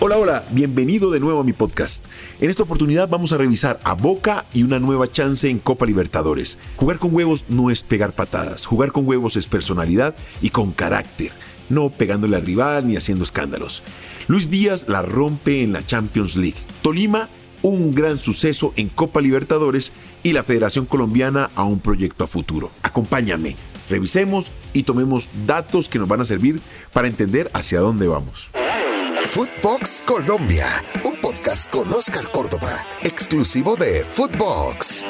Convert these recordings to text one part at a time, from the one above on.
Hola, hola, bienvenido de nuevo a mi podcast. En esta oportunidad vamos a revisar a Boca y una nueva chance en Copa Libertadores. Jugar con huevos no es pegar patadas, jugar con huevos es personalidad y con carácter, no pegándole al rival ni haciendo escándalos. Luis Díaz la rompe en la Champions League. Tolima, un gran suceso en Copa Libertadores y la Federación Colombiana a un proyecto a futuro. Acompáñame, revisemos y tomemos datos que nos van a servir para entender hacia dónde vamos. Footbox Colombia, un podcast con Oscar Córdoba, exclusivo de Footbox.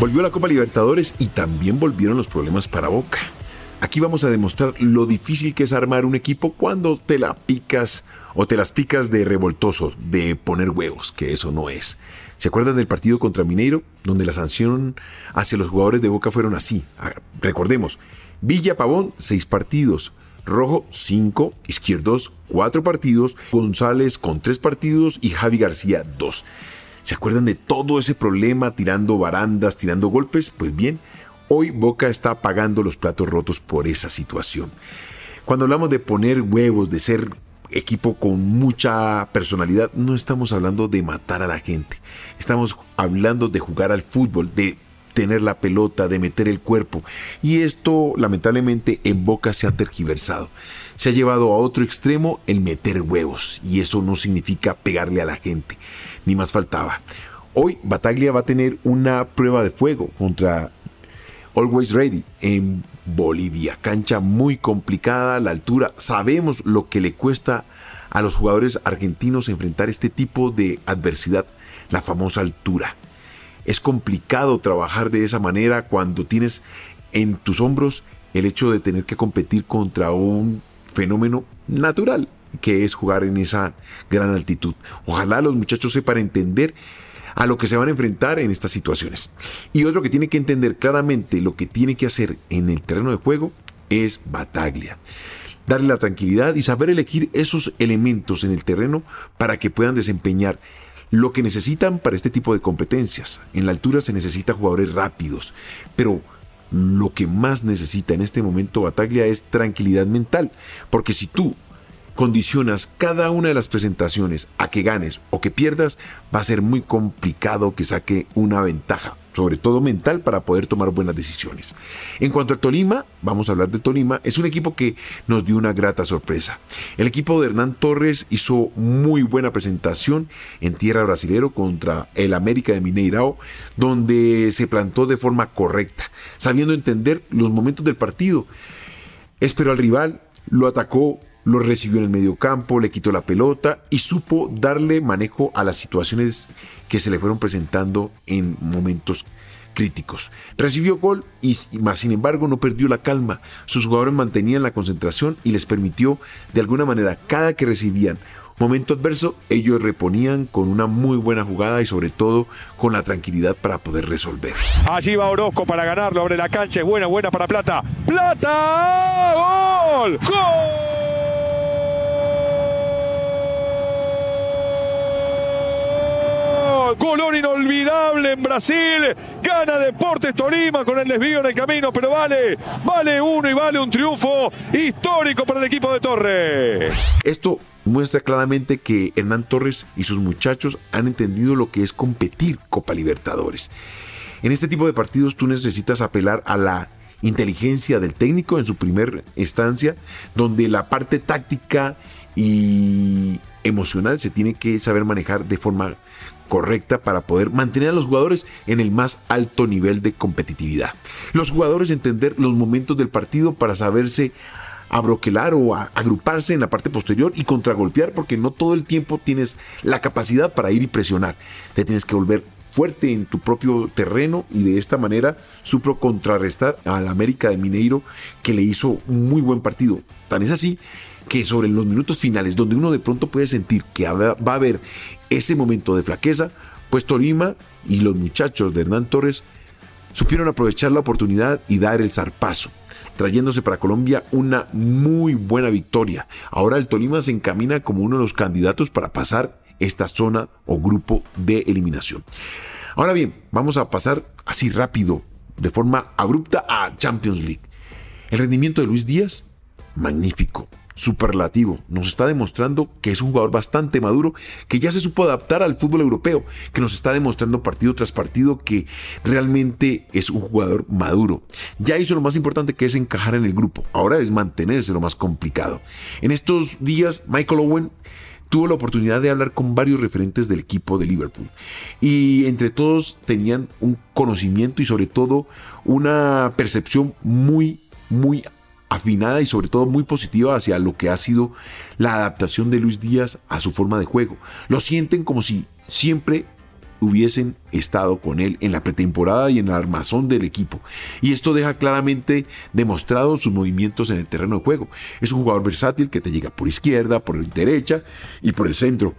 Volvió la Copa Libertadores y también volvieron los problemas para Boca. Aquí vamos a demostrar lo difícil que es armar un equipo cuando te la picas o te las picas de revoltoso, de poner huevos, que eso no es. ¿Se acuerdan del partido contra Mineiro, donde la sanción hacia los jugadores de Boca fueron así? Ah, recordemos, Villa Pavón, seis partidos. Rojo, cinco. Izquierdos, cuatro partidos. González con tres partidos y Javi García, dos. ¿Se acuerdan de todo ese problema tirando barandas, tirando golpes? Pues bien, hoy Boca está pagando los platos rotos por esa situación. Cuando hablamos de poner huevos, de ser equipo con mucha personalidad, no estamos hablando de matar a la gente. Estamos hablando de jugar al fútbol, de tener la pelota, de meter el cuerpo. Y esto lamentablemente en Boca se ha tergiversado. Se ha llevado a otro extremo el meter huevos. Y eso no significa pegarle a la gente. Ni más faltaba. Hoy Bataglia va a tener una prueba de fuego contra Always Ready en Bolivia. Cancha muy complicada, la altura. Sabemos lo que le cuesta a los jugadores argentinos enfrentar este tipo de adversidad, la famosa altura. Es complicado trabajar de esa manera cuando tienes en tus hombros el hecho de tener que competir contra un fenómeno natural que es jugar en esa gran altitud. Ojalá los muchachos sepan entender a lo que se van a enfrentar en estas situaciones. Y otro que tiene que entender claramente lo que tiene que hacer en el terreno de juego es Bataglia. Darle la tranquilidad y saber elegir esos elementos en el terreno para que puedan desempeñar lo que necesitan para este tipo de competencias. En la altura se necesita jugadores rápidos, pero lo que más necesita en este momento Bataglia es tranquilidad mental, porque si tú condicionas cada una de las presentaciones a que ganes o que pierdas, va a ser muy complicado que saque una ventaja, sobre todo mental, para poder tomar buenas decisiones. En cuanto a Tolima, vamos a hablar de Tolima, es un equipo que nos dio una grata sorpresa. El equipo de Hernán Torres hizo muy buena presentación en tierra brasilero contra el América de Mineirao, donde se plantó de forma correcta, sabiendo entender los momentos del partido. Esperó al rival, lo atacó lo recibió en el medio campo, le quitó la pelota y supo darle manejo a las situaciones que se le fueron presentando en momentos críticos. Recibió gol y más sin embargo no perdió la calma. Sus jugadores mantenían la concentración y les permitió de alguna manera cada que recibían momento adverso, ellos reponían con una muy buena jugada y sobre todo con la tranquilidad para poder resolver. Allí va Orozco para ganarlo, abre la cancha, es buena, buena para Plata. ¡Plata! ¡Gol! ¡Gol! Color inolvidable en Brasil. Gana Deportes Tolima con el desvío en el camino, pero vale, vale uno y vale un triunfo histórico para el equipo de Torres. Esto muestra claramente que Hernán Torres y sus muchachos han entendido lo que es competir Copa Libertadores. En este tipo de partidos tú necesitas apelar a la inteligencia del técnico en su primer instancia, donde la parte táctica y emocional se tiene que saber manejar de forma correcta para poder mantener a los jugadores en el más alto nivel de competitividad. Los jugadores entender los momentos del partido para saberse abroquelar o agruparse en la parte posterior y contragolpear porque no todo el tiempo tienes la capacidad para ir y presionar. Te tienes que volver fuerte en tu propio terreno y de esta manera supro contrarrestar al América de Mineiro que le hizo un muy buen partido. Tan es así que sobre los minutos finales, donde uno de pronto puede sentir que va a haber ese momento de flaqueza, pues Tolima y los muchachos de Hernán Torres supieron aprovechar la oportunidad y dar el zarpazo, trayéndose para Colombia una muy buena victoria. Ahora el Tolima se encamina como uno de los candidatos para pasar esta zona o grupo de eliminación. Ahora bien, vamos a pasar así rápido, de forma abrupta, a Champions League. El rendimiento de Luis Díaz magnífico, superlativo. Nos está demostrando que es un jugador bastante maduro, que ya se supo adaptar al fútbol europeo, que nos está demostrando partido tras partido que realmente es un jugador maduro. Ya hizo lo más importante que es encajar en el grupo. Ahora es mantenerse lo más complicado. En estos días, Michael Owen tuvo la oportunidad de hablar con varios referentes del equipo de Liverpool y entre todos tenían un conocimiento y sobre todo una percepción muy muy afinada y sobre todo muy positiva hacia lo que ha sido la adaptación de Luis Díaz a su forma de juego. Lo sienten como si siempre hubiesen estado con él en la pretemporada y en el armazón del equipo. Y esto deja claramente demostrado sus movimientos en el terreno de juego. Es un jugador versátil que te llega por izquierda, por derecha y por el centro,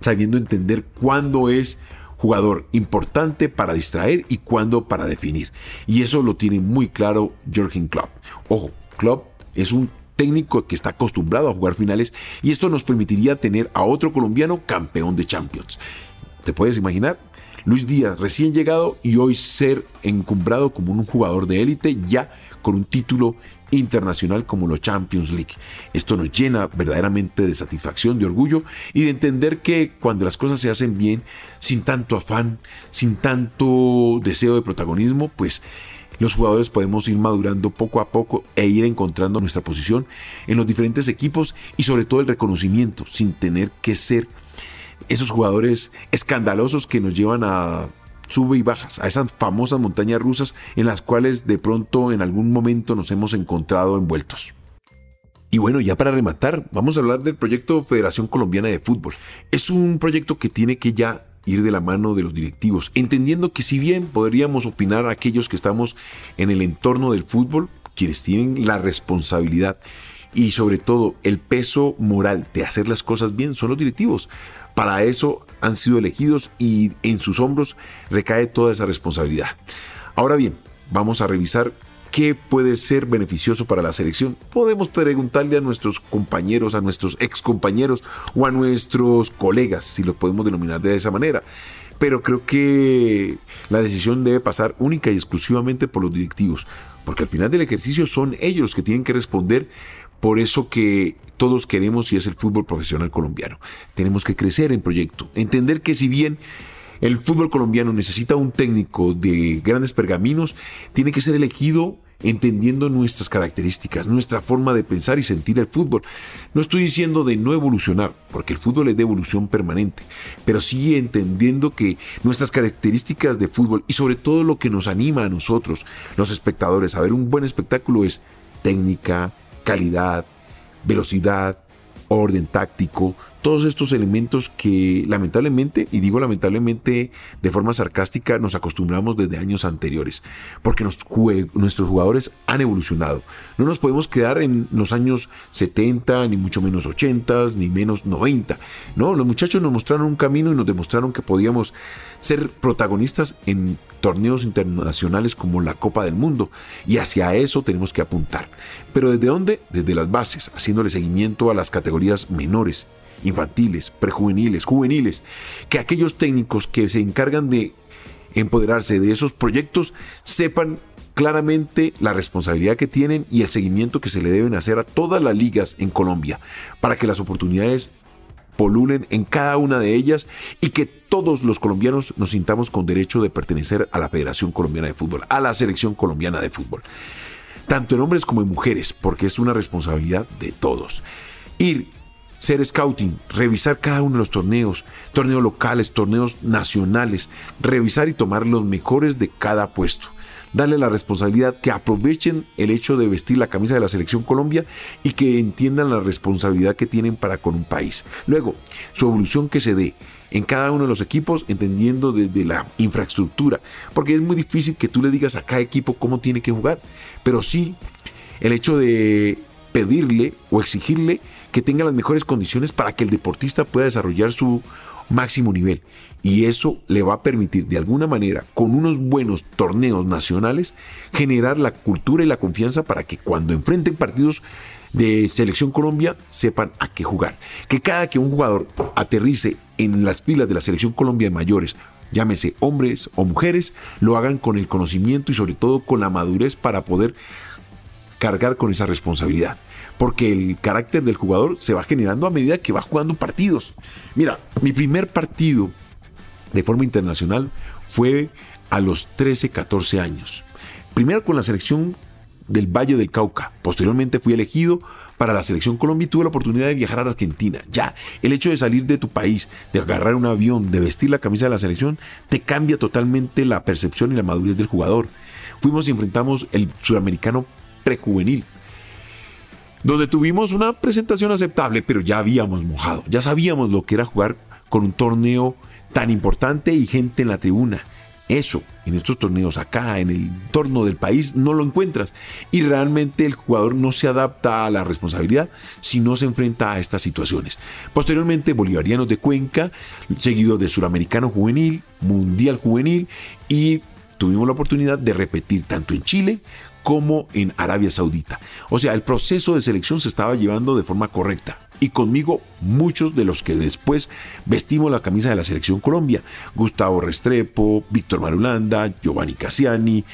sabiendo entender cuándo es jugador importante para distraer y cuándo para definir. Y eso lo tiene muy claro Jürgen Klopp. Ojo, Es un técnico que está acostumbrado a jugar finales y esto nos permitiría tener a otro colombiano campeón de Champions. ¿Te puedes imaginar? Luis Díaz, recién llegado y hoy ser encumbrado como un jugador de élite ya con un título internacional como los Champions League. Esto nos llena verdaderamente de satisfacción, de orgullo y de entender que cuando las cosas se hacen bien, sin tanto afán, sin tanto deseo de protagonismo, pues los jugadores podemos ir madurando poco a poco e ir encontrando nuestra posición en los diferentes equipos y sobre todo el reconocimiento sin tener que ser esos jugadores escandalosos que nos llevan a sube y bajas, a esas famosas montañas rusas en las cuales de pronto en algún momento nos hemos encontrado envueltos. Y bueno, ya para rematar, vamos a hablar del proyecto Federación Colombiana de Fútbol. Es un proyecto que tiene que ya ir de la mano de los directivos, entendiendo que si bien podríamos opinar aquellos que estamos en el entorno del fútbol, quienes tienen la responsabilidad y sobre todo el peso moral de hacer las cosas bien son los directivos. Para eso han sido elegidos y en sus hombros recae toda esa responsabilidad. Ahora bien, vamos a revisar qué puede ser beneficioso para la selección. Podemos preguntarle a nuestros compañeros, a nuestros ex compañeros o a nuestros colegas, si lo podemos denominar de esa manera. Pero creo que la decisión debe pasar única y exclusivamente por los directivos, porque al final del ejercicio son ellos que tienen que responder por eso que todos queremos y es el fútbol profesional colombiano. Tenemos que crecer en proyecto, entender que si bien el fútbol colombiano necesita un técnico de grandes pergaminos, tiene que ser elegido entendiendo nuestras características, nuestra forma de pensar y sentir el fútbol. No estoy diciendo de no evolucionar, porque el fútbol es de evolución permanente, pero sí entendiendo que nuestras características de fútbol y sobre todo lo que nos anima a nosotros, los espectadores, a ver un buen espectáculo es técnica, calidad, velocidad, orden táctico, todos estos elementos que lamentablemente, y digo lamentablemente de forma sarcástica, nos acostumbramos desde años anteriores, porque nuestros jugadores han evolucionado. No nos podemos quedar en los años 70, ni mucho menos 80, ni menos 90. No, los muchachos nos mostraron un camino y nos demostraron que podíamos ser protagonistas en torneos internacionales como la Copa del Mundo, y hacia eso tenemos que apuntar. Pero ¿desde dónde? Desde las bases, haciéndole seguimiento a las categorías menores infantiles, prejuveniles, juveniles, que aquellos técnicos que se encargan de empoderarse de esos proyectos sepan claramente la responsabilidad que tienen y el seguimiento que se le deben hacer a todas las ligas en Colombia para que las oportunidades polulen en cada una de ellas y que todos los colombianos nos sintamos con derecho de pertenecer a la Federación Colombiana de Fútbol, a la Selección Colombiana de Fútbol. Tanto en hombres como en mujeres, porque es una responsabilidad de todos. Ir ser scouting, revisar cada uno de los torneos, torneos locales, torneos nacionales, revisar y tomar los mejores de cada puesto. Darle la responsabilidad que aprovechen el hecho de vestir la camisa de la selección Colombia y que entiendan la responsabilidad que tienen para con un país. Luego, su evolución que se dé en cada uno de los equipos, entendiendo desde la infraestructura, porque es muy difícil que tú le digas a cada equipo cómo tiene que jugar, pero sí el hecho de pedirle o exigirle que tenga las mejores condiciones para que el deportista pueda desarrollar su máximo nivel. Y eso le va a permitir de alguna manera, con unos buenos torneos nacionales, generar la cultura y la confianza para que cuando enfrenten partidos de Selección Colombia sepan a qué jugar. Que cada que un jugador aterrice en las filas de la Selección Colombia de mayores, llámese hombres o mujeres, lo hagan con el conocimiento y sobre todo con la madurez para poder cargar con esa responsabilidad. Porque el carácter del jugador se va generando a medida que va jugando partidos. Mira, mi primer partido de forma internacional fue a los 13, 14 años. Primero con la selección del Valle del Cauca. Posteriormente fui elegido para la selección Colombia y tuve la oportunidad de viajar a Argentina. Ya, el hecho de salir de tu país, de agarrar un avión, de vestir la camisa de la selección, te cambia totalmente la percepción y la madurez del jugador. Fuimos y enfrentamos el sudamericano prejuvenil, donde tuvimos una presentación aceptable, pero ya habíamos mojado, ya sabíamos lo que era jugar con un torneo tan importante y gente en la tribuna. Eso, en estos torneos acá, en el entorno del país, no lo encuentras. Y realmente el jugador no se adapta a la responsabilidad si no se enfrenta a estas situaciones. Posteriormente, Bolivarianos de Cuenca, seguido de Suramericano Juvenil, Mundial Juvenil y tuvimos la oportunidad de repetir tanto en Chile como en Arabia Saudita. O sea, el proceso de selección se estaba llevando de forma correcta y conmigo muchos de los que después vestimos la camisa de la selección Colombia. Gustavo Restrepo, Víctor Marulanda, Giovanni Cassiani,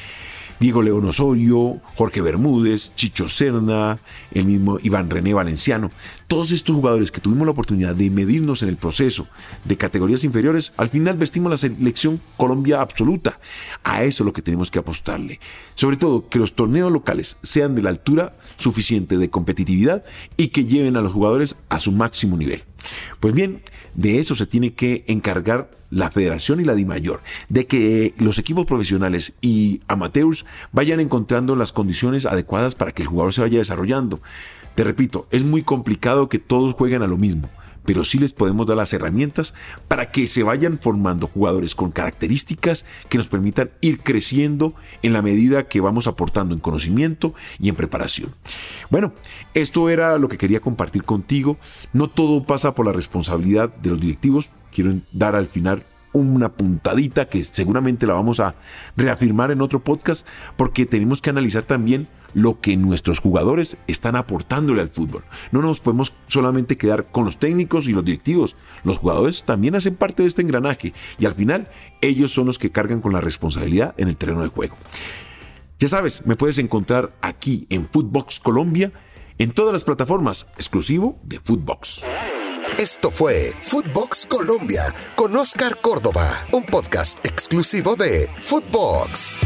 Diego León Osorio, Jorge Bermúdez, Chicho Serna, el mismo Iván René Valenciano. Todos estos jugadores que tuvimos la oportunidad de medirnos en el proceso de categorías inferiores, al final vestimos la selección Colombia absoluta. A eso es lo que tenemos que apostarle. Sobre todo que los torneos locales sean de la altura suficiente de competitividad y que lleven a los jugadores a su máximo nivel. Pues bien, de eso se tiene que encargar la federación y la DIMAYOR, de que los equipos profesionales y amateurs vayan encontrando las condiciones adecuadas para que el jugador se vaya desarrollando. Te repito, es muy complicado que todos jueguen a lo mismo pero sí les podemos dar las herramientas para que se vayan formando jugadores con características que nos permitan ir creciendo en la medida que vamos aportando en conocimiento y en preparación. Bueno, esto era lo que quería compartir contigo. No todo pasa por la responsabilidad de los directivos. Quiero dar al final una puntadita que seguramente la vamos a reafirmar en otro podcast porque tenemos que analizar también lo que nuestros jugadores están aportándole al fútbol. No nos podemos solamente quedar con los técnicos y los directivos. Los jugadores también hacen parte de este engranaje y al final ellos son los que cargan con la responsabilidad en el terreno de juego. Ya sabes, me puedes encontrar aquí en Footbox Colombia en todas las plataformas, exclusivo de Footbox. Esto fue Footbox Colombia con Oscar Córdoba, un podcast exclusivo de Footbox.